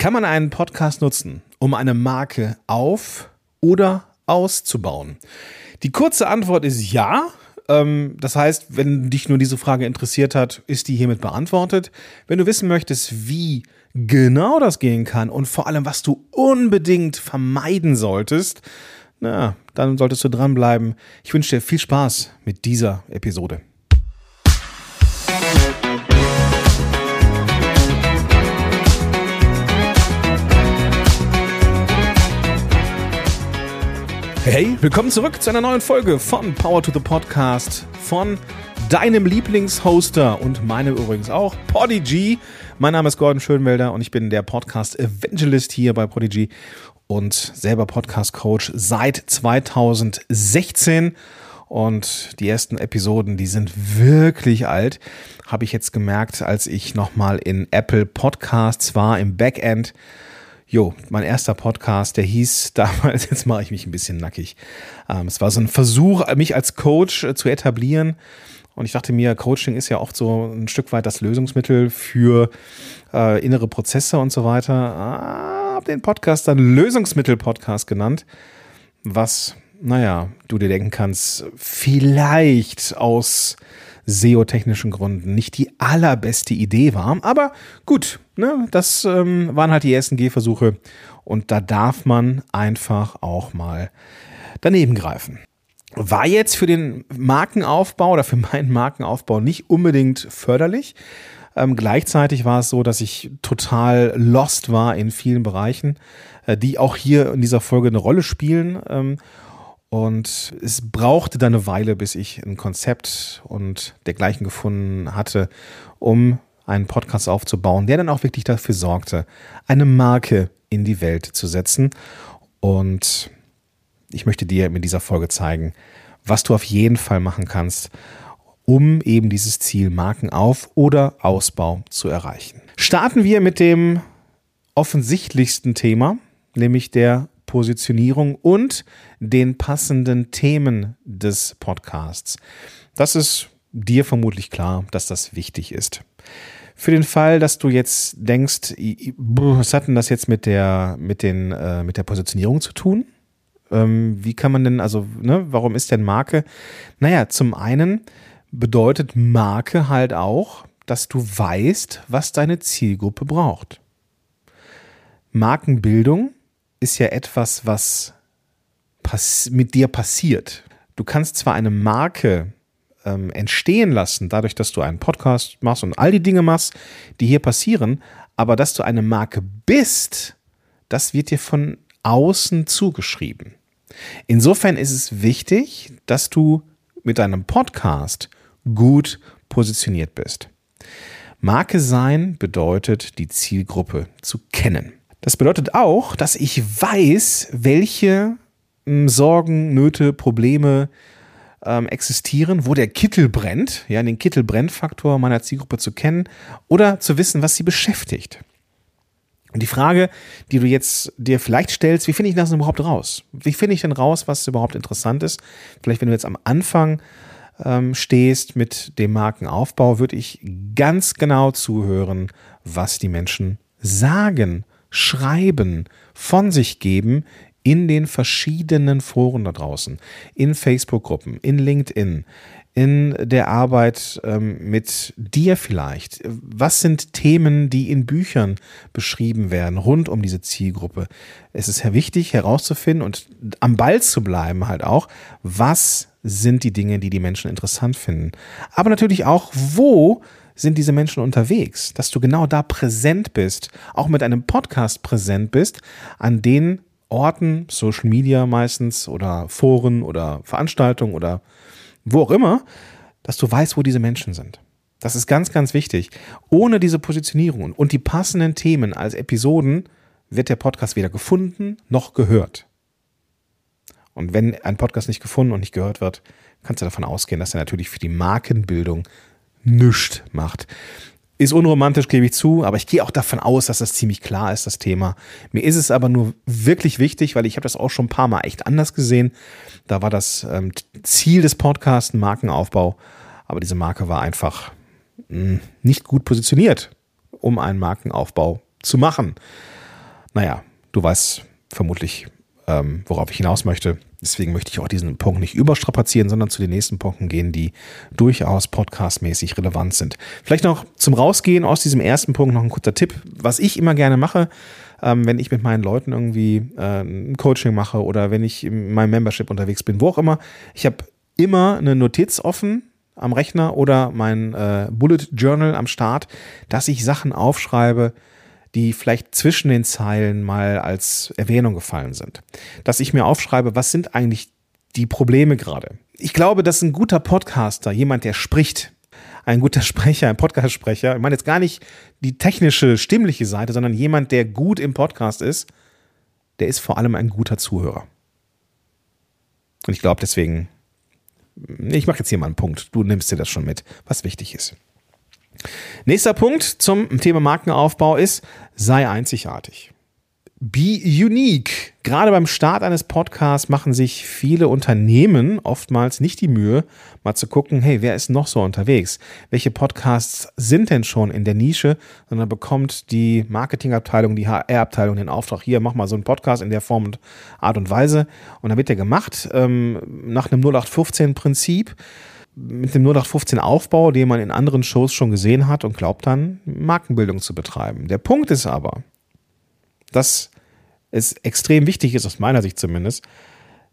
Kann man einen Podcast nutzen, um eine Marke auf- oder auszubauen? Die kurze Antwort ist ja. Ähm, das heißt, wenn dich nur diese Frage interessiert hat, ist die hiermit beantwortet. Wenn du wissen möchtest, wie genau das gehen kann und vor allem, was du unbedingt vermeiden solltest, na, dann solltest du dranbleiben. Ich wünsche dir viel Spaß mit dieser Episode. Hey, willkommen zurück zu einer neuen Folge von Power to the Podcast von deinem Lieblingshoster und meinem übrigens auch, Podigy. Mein Name ist Gordon Schönwelder und ich bin der Podcast Evangelist hier bei Podigy und selber Podcast Coach seit 2016. Und die ersten Episoden, die sind wirklich alt, habe ich jetzt gemerkt, als ich nochmal in Apple Podcasts war im Backend Jo, mein erster Podcast, der hieß damals, jetzt mache ich mich ein bisschen nackig. Ähm, es war so ein Versuch, mich als Coach äh, zu etablieren. Und ich dachte mir, Coaching ist ja oft so ein Stück weit das Lösungsmittel für äh, innere Prozesse und so weiter. Ah, hab den Podcast dann Lösungsmittel-Podcast genannt, was, naja, du dir denken kannst, vielleicht aus SEO-technischen Gründen nicht die allerbeste Idee war. Aber gut, ne, das ähm, waren halt die ersten Gehversuche und da darf man einfach auch mal daneben greifen. War jetzt für den Markenaufbau oder für meinen Markenaufbau nicht unbedingt förderlich. Ähm, gleichzeitig war es so, dass ich total lost war in vielen Bereichen, äh, die auch hier in dieser Folge eine Rolle spielen. Ähm, und es brauchte dann eine Weile, bis ich ein Konzept und dergleichen gefunden hatte, um einen Podcast aufzubauen, der dann auch wirklich dafür sorgte, eine Marke in die Welt zu setzen. Und ich möchte dir mit dieser Folge zeigen, was du auf jeden Fall machen kannst, um eben dieses Ziel Markenauf- oder Ausbau zu erreichen. Starten wir mit dem offensichtlichsten Thema, nämlich der Positionierung und den passenden Themen des Podcasts. Das ist dir vermutlich klar, dass das wichtig ist. Für den Fall, dass du jetzt denkst, was hat denn das jetzt mit der, mit den, äh, mit der Positionierung zu tun? Ähm, wie kann man denn, also, ne, warum ist denn Marke? Naja, zum einen bedeutet Marke halt auch, dass du weißt, was deine Zielgruppe braucht. Markenbildung ist ja etwas, was mit dir passiert. Du kannst zwar eine Marke ähm, entstehen lassen, dadurch, dass du einen Podcast machst und all die Dinge machst, die hier passieren, aber dass du eine Marke bist, das wird dir von außen zugeschrieben. Insofern ist es wichtig, dass du mit deinem Podcast gut positioniert bist. Marke sein bedeutet, die Zielgruppe zu kennen. Das bedeutet auch, dass ich weiß, welche hm, Sorgen, Nöte, Probleme ähm, existieren, wo der Kittel brennt, ja, den Kittelbrennfaktor meiner Zielgruppe zu kennen oder zu wissen, was sie beschäftigt. Und die Frage, die du jetzt dir vielleicht stellst, wie finde ich das denn überhaupt raus? Wie finde ich denn raus, was überhaupt interessant ist? Vielleicht, wenn du jetzt am Anfang ähm, stehst mit dem Markenaufbau, würde ich ganz genau zuhören, was die Menschen sagen schreiben, von sich geben in den verschiedenen Foren da draußen, in Facebook-Gruppen, in LinkedIn, in der Arbeit ähm, mit dir vielleicht? Was sind Themen, die in Büchern beschrieben werden rund um diese Zielgruppe? Es ist wichtig herauszufinden und am Ball zu bleiben halt auch, was sind die Dinge, die die Menschen interessant finden. Aber natürlich auch, wo sind diese Menschen unterwegs, dass du genau da präsent bist, auch mit einem Podcast präsent bist, an den Orten, Social Media meistens oder Foren oder Veranstaltungen oder wo auch immer, dass du weißt, wo diese Menschen sind. Das ist ganz, ganz wichtig. Ohne diese Positionierung und die passenden Themen als Episoden wird der Podcast weder gefunden noch gehört. Und wenn ein Podcast nicht gefunden und nicht gehört wird, kannst du davon ausgehen, dass er natürlich für die Markenbildung nichts macht. Ist unromantisch, gebe ich zu, aber ich gehe auch davon aus, dass das ziemlich klar ist, das Thema. Mir ist es aber nur wirklich wichtig, weil ich habe das auch schon ein paar Mal echt anders gesehen. Da war das ähm, Ziel des Podcasts ein Markenaufbau, aber diese Marke war einfach mh, hm, nicht gut positioniert, um einen Markenaufbau zu machen. Naja, du weißt vermutlich, ähm, worauf ich hinaus möchte. Deswegen möchte ich auch diesen Punkt nicht überstrapazieren, sondern zu den nächsten Punkten gehen, die durchaus podcastmäßig relevant sind. Vielleicht noch zum Rausgehen aus diesem ersten Punkt noch ein kurzer Tipp, was ich immer gerne mache, ähm, wenn ich mit meinen Leuten irgendwie äh, ein Coaching mache oder wenn ich in meinem Membership unterwegs bin, wo auch immer. Ich habe immer eine Notiz offen am Rechner oder mein äh, Bullet Journal am Start, dass ich Sachen aufschreibe, die vielleicht zwischen den Zeilen mal als Erwähnung gefallen sind. Dass ich mir aufschreibe, was sind eigentlich die Probleme gerade. Ich glaube, dass ein guter Podcaster, jemand, der spricht, ein guter Sprecher, ein Podcast-Sprecher, ich meine jetzt gar nicht die technische, stimmliche Seite, sondern jemand, der gut im Podcast ist, der ist vor allem ein guter Zuhörer. Und ich glaube deswegen, ich mache jetzt hier mal einen Punkt. Du nimmst dir das schon mit, was wichtig ist. Nächster Punkt zum Thema Markenaufbau ist, sei einzigartig. Be unique. Gerade beim Start eines Podcasts machen sich viele Unternehmen oftmals nicht die Mühe, mal zu gucken, hey, wer ist noch so unterwegs? Welche Podcasts sind denn schon in der Nische? Sondern bekommt die Marketingabteilung, die HR-Abteilung den Auftrag, hier, mach mal so einen Podcast in der Form und Art und Weise. Und dann wird der gemacht ähm, nach einem 0815-Prinzip mit dem 0815 Aufbau, den man in anderen Shows schon gesehen hat und glaubt dann, Markenbildung zu betreiben. Der Punkt ist aber, dass es extrem wichtig ist, aus meiner Sicht zumindest,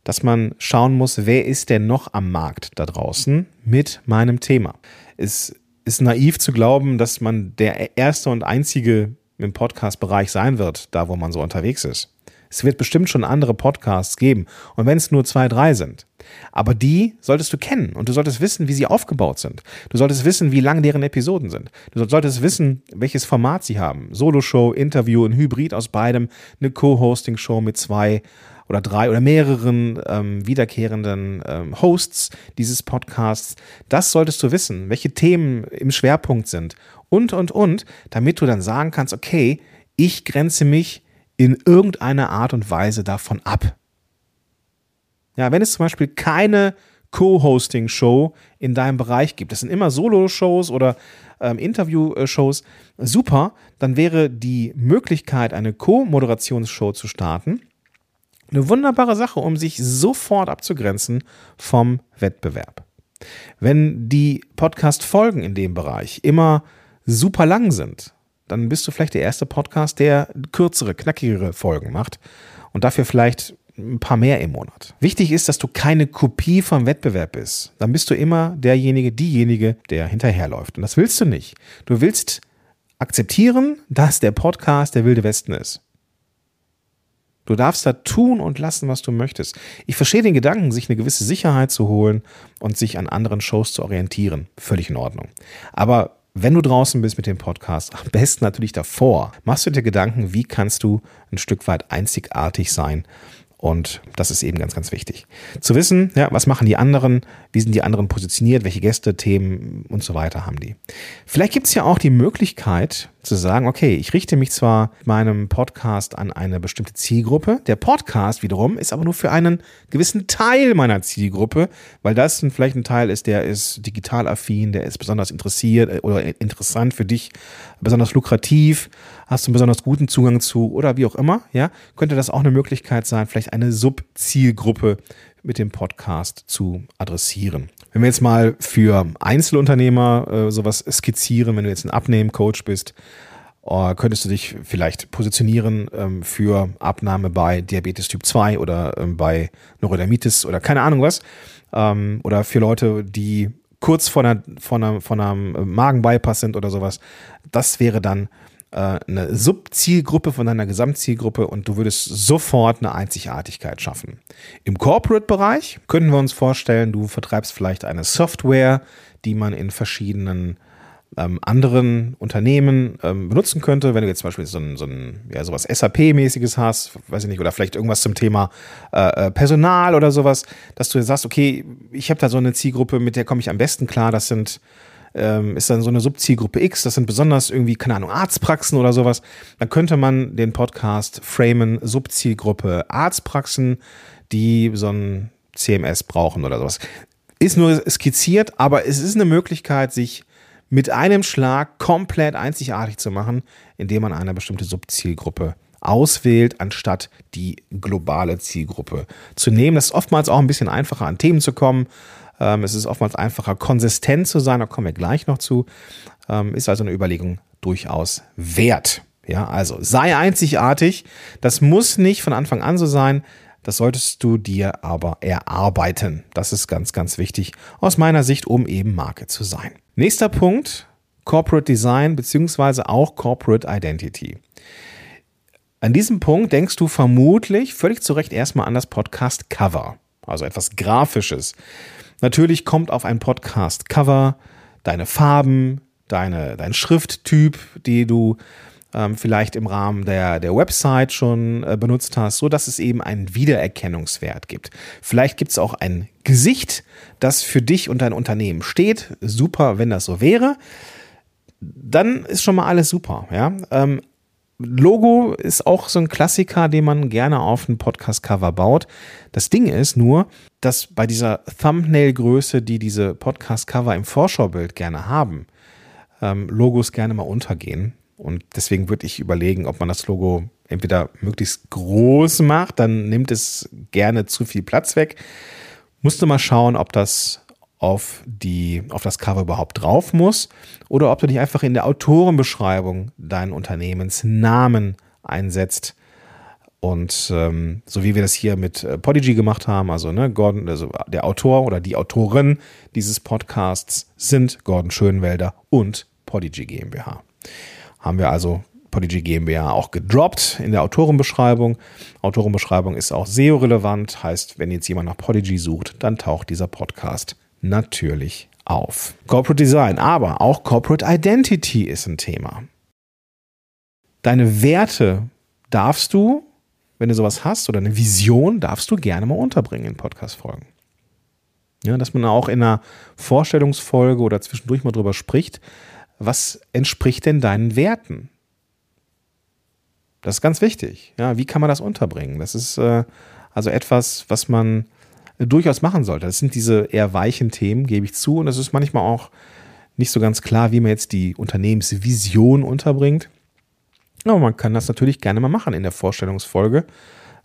dass man schauen muss, wer ist denn noch am Markt da draußen mit meinem Thema. Es ist naiv zu glauben, dass man der erste und einzige im Podcast-Bereich sein wird, da wo man so unterwegs ist. Es wird bestimmt schon andere Podcasts geben. Und wenn es nur zwei, drei sind. Aber die solltest du kennen und du solltest wissen, wie sie aufgebaut sind. Du solltest wissen, wie lang deren Episoden sind. Du solltest wissen, welches Format sie haben. Solo-Show, Interview, ein Hybrid aus beidem, eine Co-Hosting-Show mit zwei oder drei oder mehreren ähm, wiederkehrenden ähm, Hosts dieses Podcasts. Das solltest du wissen, welche Themen im Schwerpunkt sind und, und, und, damit du dann sagen kannst, okay, ich grenze mich in irgendeiner Art und Weise davon ab. Ja, wenn es zum Beispiel keine Co-Hosting-Show in deinem Bereich gibt, das sind immer Solo-Shows oder ähm, Interview-Shows, super, dann wäre die Möglichkeit, eine Co-Moderationsshow zu starten, eine wunderbare Sache, um sich sofort abzugrenzen vom Wettbewerb. Wenn die Podcast-Folgen in dem Bereich immer super lang sind, dann bist du vielleicht der erste Podcast, der kürzere, knackigere Folgen macht und dafür vielleicht ein paar mehr im Monat. Wichtig ist, dass du keine Kopie vom Wettbewerb bist. Dann bist du immer derjenige, diejenige, der hinterherläuft. Und das willst du nicht. Du willst akzeptieren, dass der Podcast der wilde Westen ist. Du darfst da tun und lassen, was du möchtest. Ich verstehe den Gedanken, sich eine gewisse Sicherheit zu holen und sich an anderen Shows zu orientieren. Völlig in Ordnung. Aber wenn du draußen bist mit dem Podcast, am besten natürlich davor, machst du dir Gedanken, wie kannst du ein Stück weit einzigartig sein und das ist eben ganz, ganz wichtig. Zu wissen, ja, was machen die anderen, wie sind die anderen positioniert, welche Gäste, Themen und so weiter haben die. Vielleicht gibt es ja auch die Möglichkeit zu sagen, okay, ich richte mich zwar meinem Podcast an eine bestimmte Zielgruppe, der Podcast wiederum ist aber nur für einen gewissen Teil meiner Zielgruppe, weil das vielleicht ein Teil ist, der ist digital affin, der ist besonders interessiert äh, oder interessant für dich, besonders lukrativ, hast du einen besonders guten Zugang zu oder wie auch immer, ja, könnte das auch eine Möglichkeit sein, vielleicht eine Subzielgruppe mit dem Podcast zu adressieren. Wenn wir jetzt mal für Einzelunternehmer äh, sowas skizzieren, wenn du jetzt ein Abnehmen-Coach bist, äh, könntest du dich vielleicht positionieren ähm, für Abnahme bei Diabetes Typ 2 oder ähm, bei Neurodermitis oder keine Ahnung was. Ähm, oder für Leute, die kurz vor, einer, vor, einer, vor einem Magenbypass sind oder sowas. Das wäre dann äh, eine Subzielgruppe von deiner Gesamtzielgruppe und du würdest sofort eine Einzigartigkeit schaffen. Im Corporate-Bereich könnten wir uns vorstellen, du vertreibst vielleicht eine Software, die man in verschiedenen ähm, anderen Unternehmen ähm, benutzen könnte, wenn du jetzt zum Beispiel so ein, so ein ja, sowas SAP-mäßiges hast, weiß ich nicht, oder vielleicht irgendwas zum Thema äh, äh Personal oder sowas, dass du sagst, okay, ich habe da so eine Zielgruppe, mit der komme ich am besten klar, das sind ähm, ist dann so eine Subzielgruppe X, das sind besonders irgendwie, keine Ahnung, Arztpraxen oder sowas, dann könnte man den Podcast framen, Subzielgruppe Arztpraxen, die so ein CMS brauchen oder sowas. Ist nur skizziert, aber es ist eine Möglichkeit, sich mit einem Schlag komplett einzigartig zu machen, indem man eine bestimmte Subzielgruppe auswählt, anstatt die globale Zielgruppe zu nehmen. Das ist oftmals auch ein bisschen einfacher, an Themen zu kommen. Ähm, es ist oftmals einfacher, konsistent zu sein, da kommen wir gleich noch zu. Ähm, ist also eine Überlegung durchaus wert. Ja, also sei einzigartig. Das muss nicht von Anfang an so sein. Das solltest du dir aber erarbeiten. Das ist ganz, ganz wichtig aus meiner Sicht, um eben Marke zu sein. Nächster Punkt, Corporate Design beziehungsweise auch Corporate Identity. An diesem Punkt denkst du vermutlich völlig zu Recht erstmal an das Podcast Cover, also etwas Grafisches. Natürlich kommt auf ein Podcast Cover deine Farben, deine, dein Schrifttyp, die du ähm, vielleicht im Rahmen der, der Website schon äh, benutzt hast, so dass es eben einen Wiedererkennungswert gibt. Vielleicht gibt es auch ein Gesicht, das für dich und dein Unternehmen steht. Super, wenn das so wäre. Dann ist schon mal alles super. Ja? Ähm, Logo ist auch so ein Klassiker, den man gerne auf ein Podcast-Cover baut. Das Ding ist nur, dass bei dieser Thumbnail-Größe, die diese Podcast-Cover im Vorschaubild gerne haben, ähm, Logos gerne mal untergehen. Und deswegen würde ich überlegen, ob man das Logo entweder möglichst groß macht, dann nimmt es gerne zu viel Platz weg. Musste mal schauen, ob das auf, die, auf das Cover überhaupt drauf muss oder ob du dich einfach in der Autorenbeschreibung deinen Unternehmensnamen einsetzt. Und ähm, so wie wir das hier mit äh, Podigy gemacht haben, also, ne, Gordon, also der Autor oder die Autorin dieses Podcasts sind Gordon Schönwelder und Podigy GmbH haben wir also Podigy GmbH auch gedroppt in der Autorenbeschreibung. Autorenbeschreibung ist auch SEO-relevant, heißt, wenn jetzt jemand nach Podigy sucht, dann taucht dieser Podcast natürlich auf. Corporate Design, aber auch Corporate Identity ist ein Thema. Deine Werte darfst du, wenn du sowas hast, oder eine Vision, darfst du gerne mal unterbringen in Podcast-Folgen. Ja, dass man auch in einer Vorstellungsfolge oder zwischendurch mal drüber spricht, was entspricht denn deinen Werten? Das ist ganz wichtig. Ja, wie kann man das unterbringen? Das ist äh, also etwas, was man durchaus machen sollte. Das sind diese eher weichen Themen, gebe ich zu. Und es ist manchmal auch nicht so ganz klar, wie man jetzt die Unternehmensvision unterbringt. Aber man kann das natürlich gerne mal machen in der Vorstellungsfolge,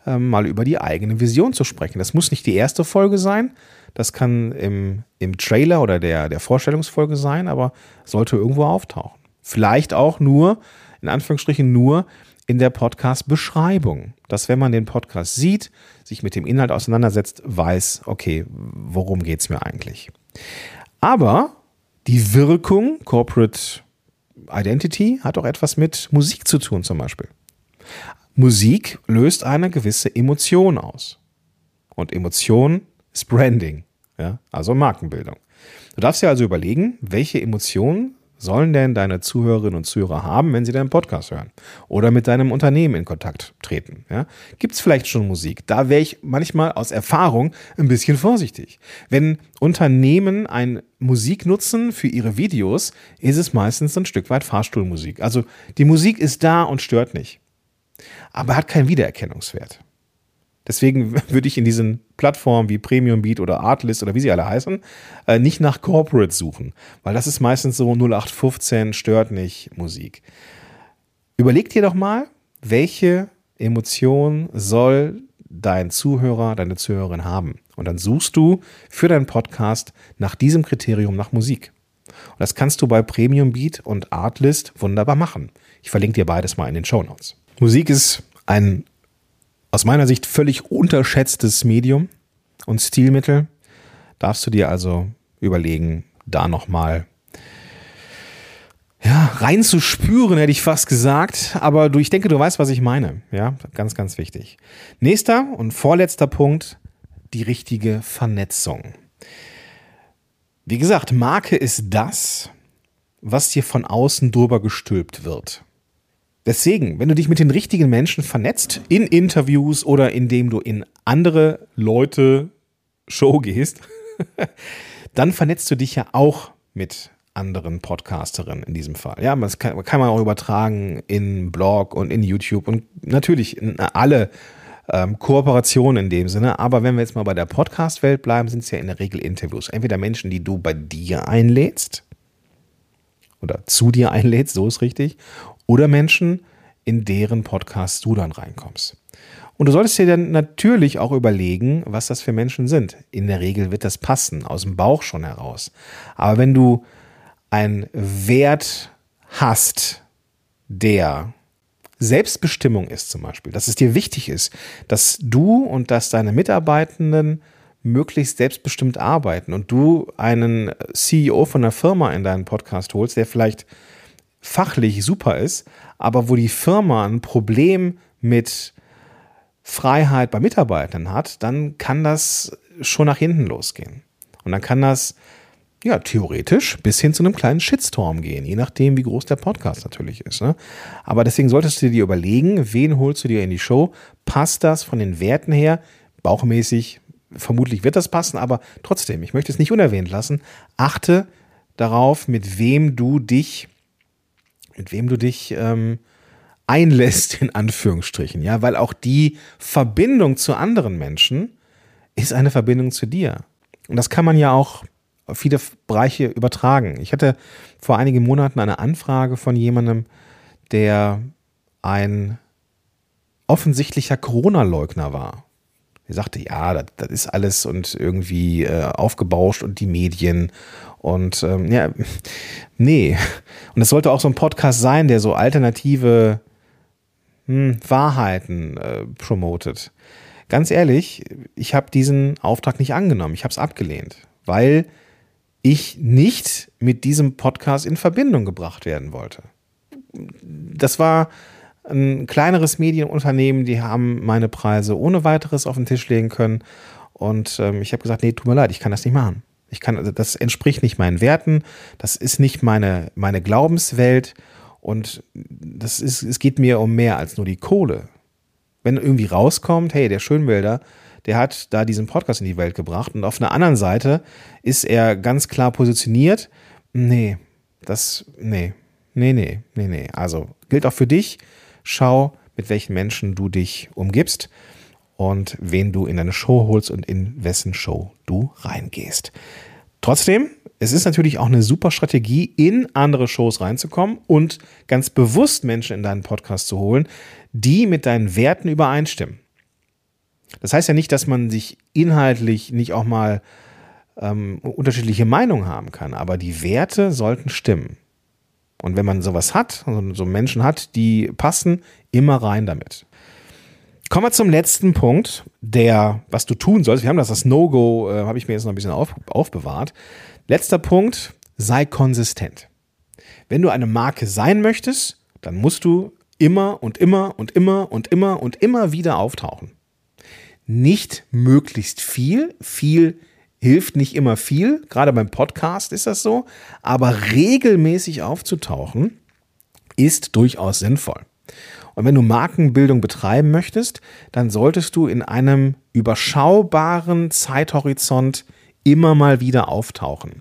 äh, mal über die eigene Vision zu sprechen. Das muss nicht die erste Folge sein, das kann im, im Trailer oder der, der Vorstellungsfolge sein, aber sollte irgendwo auftauchen. Vielleicht auch nur, in Anführungsstrichen nur, in der Podcast-Beschreibung. Dass wenn man den Podcast sieht, sich mit dem Inhalt auseinandersetzt, weiß, okay, worum geht es mir eigentlich. Aber die Wirkung Corporate Identity hat auch etwas mit Musik zu tun zum Beispiel. Musik löst eine gewisse Emotion aus. Und Emotion ist Branding, ja, also Markenbildung. Du darfst dir also überlegen, welche Emotionen sollen denn deine Zuhörerinnen und Zuhörer haben, wenn sie deinen Podcast hören oder mit deinem Unternehmen in Kontakt treten. Ja? Gibt es vielleicht schon Musik? Da wäre ich manchmal aus Erfahrung ein bisschen vorsichtig. Wenn Unternehmen ein Musik nutzen für ihre Videos, ist es meistens ein Stück weit Fahrstuhlmusik. Also die Musik ist da und stört nicht, aber hat keinen Wiedererkennungswert. Deswegen würde ich in diesen Plattformen wie Premium Beat oder Artlist oder wie sie alle heißen, äh, nicht nach Corporate suchen, weil das ist meistens so 0815 stört nicht Musik. Überleg dir doch mal, welche Emotion soll dein Zuhörer, deine Zuhörerin haben? Und dann suchst du für deinen Podcast nach diesem Kriterium nach Musik. Und das kannst du bei Premium Beat und Artlist wunderbar machen. Ich verlinke dir beides mal in den Show Notes. Musik ist ein aus meiner Sicht völlig unterschätztes Medium und Stilmittel. Darfst du dir also überlegen, da nochmal ja, reinzuspüren, hätte ich fast gesagt. Aber du, ich denke, du weißt, was ich meine. Ja, ganz, ganz wichtig. Nächster und vorletzter Punkt, die richtige Vernetzung. Wie gesagt, Marke ist das, was dir von außen drüber gestülpt wird. Deswegen, wenn du dich mit den richtigen Menschen vernetzt, in Interviews oder indem du in andere Leute Show gehst, dann vernetzt du dich ja auch mit anderen Podcasterinnen in diesem Fall. Ja, das kann, kann man auch übertragen in Blog und in YouTube und natürlich in alle ähm, Kooperationen in dem Sinne. Aber wenn wir jetzt mal bei der Podcast-Welt bleiben, sind es ja in der Regel Interviews. Entweder Menschen, die du bei dir einlädst oder zu dir einlädst, so ist richtig, oder Menschen, in deren Podcast du dann reinkommst. Und du solltest dir dann natürlich auch überlegen, was das für Menschen sind. In der Regel wird das passen, aus dem Bauch schon heraus. Aber wenn du einen Wert hast, der Selbstbestimmung ist zum Beispiel, dass es dir wichtig ist, dass du und dass deine Mitarbeitenden möglichst selbstbestimmt arbeiten und du einen CEO von einer Firma in deinen Podcast holst, der vielleicht fachlich super ist, aber wo die Firma ein Problem mit Freiheit bei Mitarbeitern hat, dann kann das schon nach hinten losgehen. Und dann kann das ja, theoretisch bis hin zu einem kleinen Shitstorm gehen, je nachdem, wie groß der Podcast natürlich ist. Ne? Aber deswegen solltest du dir überlegen, wen holst du dir in die Show? Passt das von den Werten her? Bauchmäßig, vermutlich wird das passen, aber trotzdem, ich möchte es nicht unerwähnt lassen. Achte darauf, mit wem du dich, mit wem du dich ähm, einlässt, in Anführungsstrichen, ja, weil auch die Verbindung zu anderen Menschen ist eine Verbindung zu dir. Und das kann man ja auch auf viele Bereiche übertragen. Ich hatte vor einigen Monaten eine Anfrage von jemandem, der ein offensichtlicher Corona-Leugner war. Er sagte, ja, das, das, ist alles und irgendwie äh, aufgebauscht und die Medien und ähm, ja, nee. Und es sollte auch so ein Podcast sein, der so alternative hm, Wahrheiten äh, promotet. Ganz ehrlich, ich habe diesen Auftrag nicht angenommen. Ich habe es abgelehnt, weil ich nicht mit diesem Podcast in Verbindung gebracht werden wollte. Das war ein kleineres Medienunternehmen, die haben meine Preise ohne weiteres auf den Tisch legen können. Und ähm, ich habe gesagt, nee, tut mir leid, ich kann das nicht machen. Ich kann, also das entspricht nicht meinen Werten, das ist nicht meine, meine Glaubenswelt und das ist, es geht mir um mehr als nur die Kohle. Wenn irgendwie rauskommt, hey, der Schönwälder, der hat da diesen Podcast in die Welt gebracht und auf einer anderen Seite ist er ganz klar positioniert. Nee, das, nee, nee, nee, nee, nee. Also gilt auch für dich. Schau, mit welchen Menschen du dich umgibst und wen du in deine Show holst und in wessen Show du reingehst. Trotzdem, es ist natürlich auch eine super Strategie, in andere Shows reinzukommen und ganz bewusst Menschen in deinen Podcast zu holen, die mit deinen Werten übereinstimmen. Das heißt ja nicht, dass man sich inhaltlich nicht auch mal ähm, unterschiedliche Meinungen haben kann, aber die Werte sollten stimmen. Und wenn man sowas hat, so Menschen hat, die passen, immer rein damit. Kommen wir zum letzten Punkt, der, was du tun sollst. Wir haben das, das No-Go, äh, habe ich mir jetzt noch ein bisschen auf, aufbewahrt. Letzter Punkt, sei konsistent. Wenn du eine Marke sein möchtest, dann musst du immer und immer und immer und immer und immer wieder auftauchen. Nicht möglichst viel, viel hilft nicht immer viel, gerade beim Podcast ist das so, aber regelmäßig aufzutauchen ist durchaus sinnvoll. Und wenn du Markenbildung betreiben möchtest, dann solltest du in einem überschaubaren Zeithorizont immer mal wieder auftauchen.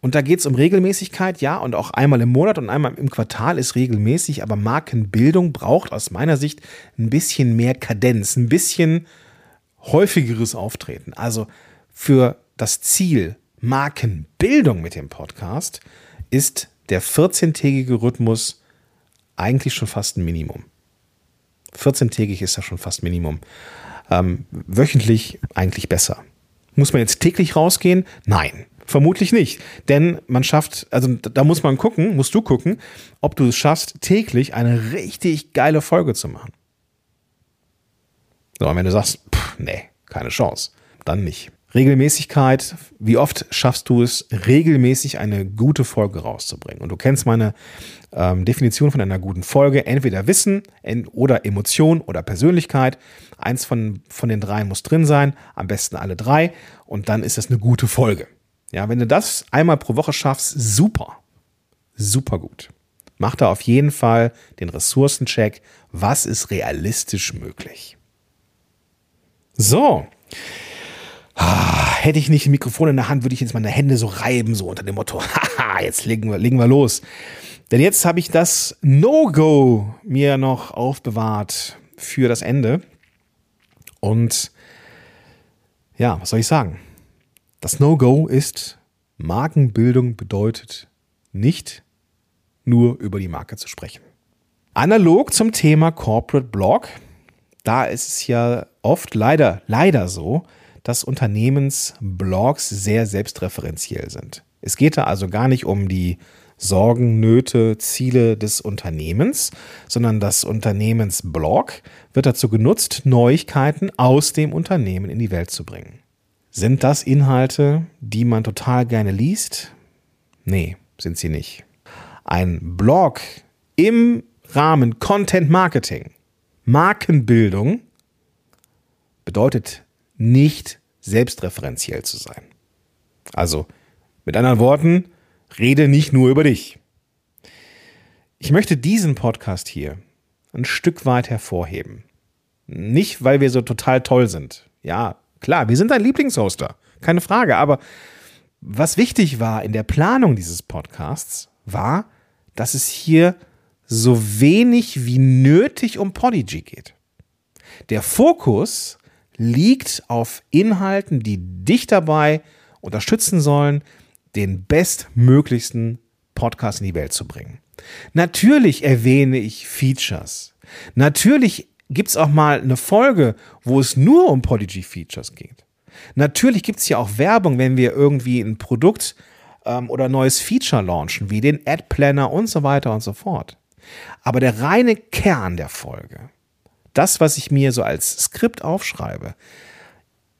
Und da geht es um Regelmäßigkeit, ja, und auch einmal im Monat und einmal im Quartal ist regelmäßig, aber Markenbildung braucht aus meiner Sicht ein bisschen mehr Kadenz, ein bisschen häufigeres Auftreten. Also für das Ziel Markenbildung mit dem Podcast ist der 14-tägige Rhythmus eigentlich schon fast ein Minimum. 14-tägig ist das schon fast Minimum. Ähm, wöchentlich eigentlich besser. Muss man jetzt täglich rausgehen? Nein, vermutlich nicht. Denn man schafft, also da muss man gucken, musst du gucken, ob du es schaffst, täglich eine richtig geile Folge zu machen. So, und wenn du sagst, pff, nee, keine Chance, dann nicht. Regelmäßigkeit, wie oft schaffst du es, regelmäßig eine gute Folge rauszubringen? Und du kennst meine ähm, Definition von einer guten Folge, entweder Wissen oder Emotion oder Persönlichkeit. Eins von, von den drei muss drin sein, am besten alle drei. Und dann ist das eine gute Folge. Ja, wenn du das einmal pro Woche schaffst, super. Super gut. Mach da auf jeden Fall den Ressourcencheck. Was ist realistisch möglich? So. Ah, hätte ich nicht ein Mikrofon in der Hand, würde ich jetzt meine Hände so reiben, so unter dem Motto, haha, jetzt legen wir, legen wir los. Denn jetzt habe ich das No-Go mir noch aufbewahrt für das Ende. Und ja, was soll ich sagen? Das No-Go ist, Markenbildung bedeutet nicht nur über die Marke zu sprechen. Analog zum Thema Corporate Blog, da ist es ja oft leider, leider so, dass Unternehmensblogs sehr selbstreferenziell sind. Es geht da also gar nicht um die Sorgen, Nöte, Ziele des Unternehmens, sondern das Unternehmensblog wird dazu genutzt, Neuigkeiten aus dem Unternehmen in die Welt zu bringen. Sind das Inhalte, die man total gerne liest? Nee, sind sie nicht. Ein Blog im Rahmen Content Marketing, Markenbildung bedeutet nicht selbstreferenziell zu sein. Also mit anderen Worten, rede nicht nur über dich. Ich möchte diesen Podcast hier ein Stück weit hervorheben. Nicht, weil wir so total toll sind. Ja, klar, wir sind dein Lieblingshoster. Keine Frage. Aber was wichtig war in der Planung dieses Podcasts, war, dass es hier so wenig wie nötig um Podigy geht. Der Fokus liegt auf Inhalten, die dich dabei unterstützen sollen, den bestmöglichsten Podcast in die Welt zu bringen. Natürlich erwähne ich Features. Natürlich gibt es auch mal eine Folge, wo es nur um Podigy Features geht. Natürlich gibt es ja auch Werbung, wenn wir irgendwie ein Produkt ähm, oder neues Feature launchen, wie den Ad Planner und so weiter und so fort. Aber der reine Kern der Folge, das, was ich mir so als Skript aufschreibe,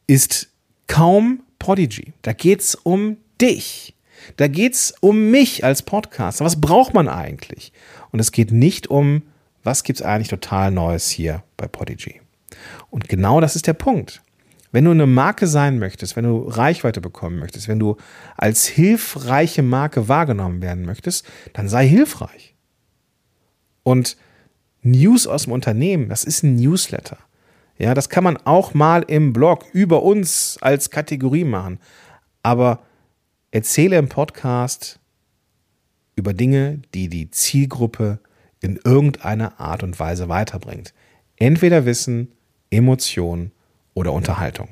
ist kaum Prodigy. Da geht es um dich. Da geht es um mich als Podcaster. Was braucht man eigentlich? Und es geht nicht um, was gibt es eigentlich total Neues hier bei Podigy. Und genau das ist der Punkt. Wenn du eine Marke sein möchtest, wenn du Reichweite bekommen möchtest, wenn du als hilfreiche Marke wahrgenommen werden möchtest, dann sei hilfreich. Und News aus dem Unternehmen, das ist ein Newsletter. Ja, das kann man auch mal im Blog über uns als Kategorie machen. Aber erzähle im Podcast über Dinge, die die Zielgruppe in irgendeiner Art und Weise weiterbringt. Entweder Wissen, Emotion oder Unterhaltung.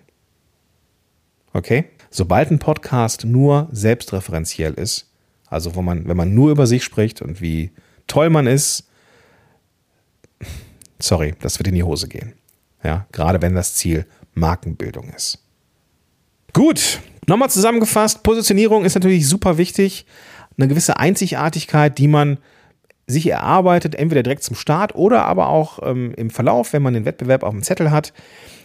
Okay? Sobald ein Podcast nur selbstreferenziell ist, also wo man, wenn man nur über sich spricht und wie toll man ist, sorry, das wird in die Hose gehen. Ja, gerade wenn das Ziel Markenbildung ist. Gut, nochmal zusammengefasst, Positionierung ist natürlich super wichtig. Eine gewisse Einzigartigkeit, die man sich erarbeitet, entweder direkt zum Start oder aber auch ähm, im Verlauf, wenn man den Wettbewerb auf dem Zettel hat.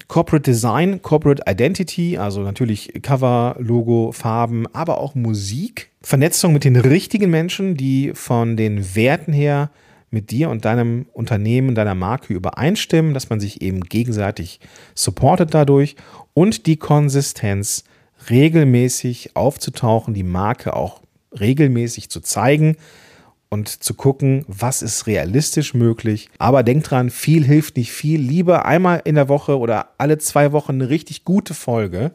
Corporate Design, Corporate Identity, also natürlich Cover, Logo, Farben, aber auch Musik. Vernetzung mit den richtigen Menschen, die von den Werten her mit dir und deinem Unternehmen, deiner Marke übereinstimmen, dass man sich eben gegenseitig supportet dadurch und die Konsistenz regelmäßig aufzutauchen, die Marke auch regelmäßig zu zeigen und zu gucken, was ist realistisch möglich. Aber denk dran, viel hilft nicht viel. Lieber einmal in der Woche oder alle zwei Wochen eine richtig gute Folge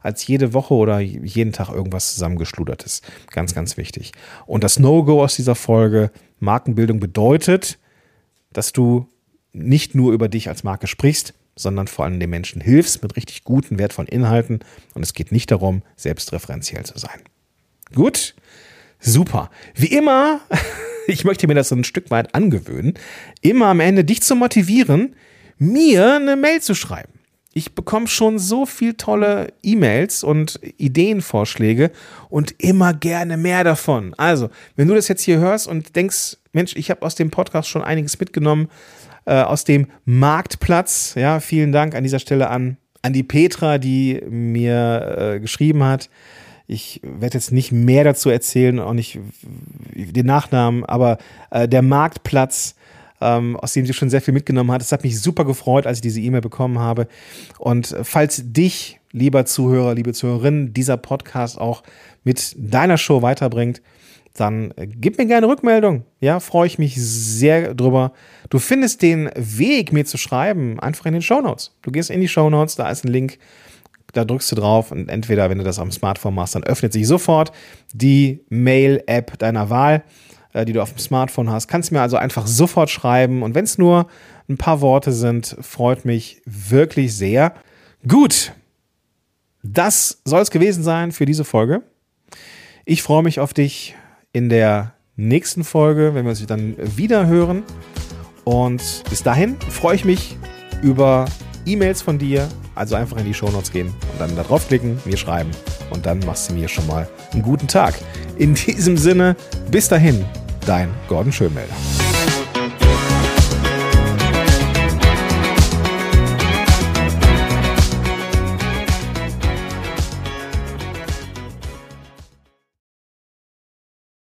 als jede Woche oder jeden Tag irgendwas zusammengeschludertes. Ganz, ganz wichtig. Und das No-Go aus dieser Folge, Markenbildung bedeutet, dass du nicht nur über dich als Marke sprichst, sondern vor allem den Menschen hilfst mit richtig guten, wertvollen Inhalten. Und es geht nicht darum, selbstreferenziell zu sein. Gut, super. Wie immer, ich möchte mir das so ein Stück weit angewöhnen, immer am Ende dich zu motivieren, mir eine Mail zu schreiben. Ich bekomme schon so viel tolle E-Mails und Ideenvorschläge und immer gerne mehr davon. Also, wenn du das jetzt hier hörst und denkst, Mensch, ich habe aus dem Podcast schon einiges mitgenommen, äh, aus dem Marktplatz, ja, vielen Dank an dieser Stelle an, an die Petra, die mir äh, geschrieben hat. Ich werde jetzt nicht mehr dazu erzählen, auch nicht den Nachnamen, aber äh, der Marktplatz ähm, aus dem sie schon sehr viel mitgenommen hat. Es hat mich super gefreut, als ich diese E-Mail bekommen habe. Und falls dich, lieber Zuhörer, liebe Zuhörerin, dieser Podcast auch mit deiner Show weiterbringt, dann gib mir gerne Rückmeldung. Ja, freue ich mich sehr drüber. Du findest den Weg, mir zu schreiben, einfach in den Show Notes. Du gehst in die Show Notes, da ist ein Link, da drückst du drauf und entweder, wenn du das am Smartphone machst, dann öffnet sich sofort die Mail-App deiner Wahl die du auf dem Smartphone hast. Kannst mir also einfach sofort schreiben. Und wenn es nur ein paar Worte sind, freut mich wirklich sehr. Gut, das soll es gewesen sein für diese Folge. Ich freue mich auf dich in der nächsten Folge, wenn wir uns dann wieder hören. Und bis dahin freue ich mich über E-Mails von dir. Also einfach in die Shownotes gehen und dann da draufklicken, mir schreiben. Und dann machst du mir schon mal einen guten Tag. In diesem Sinne, bis dahin, dein Gordon Schönmelder.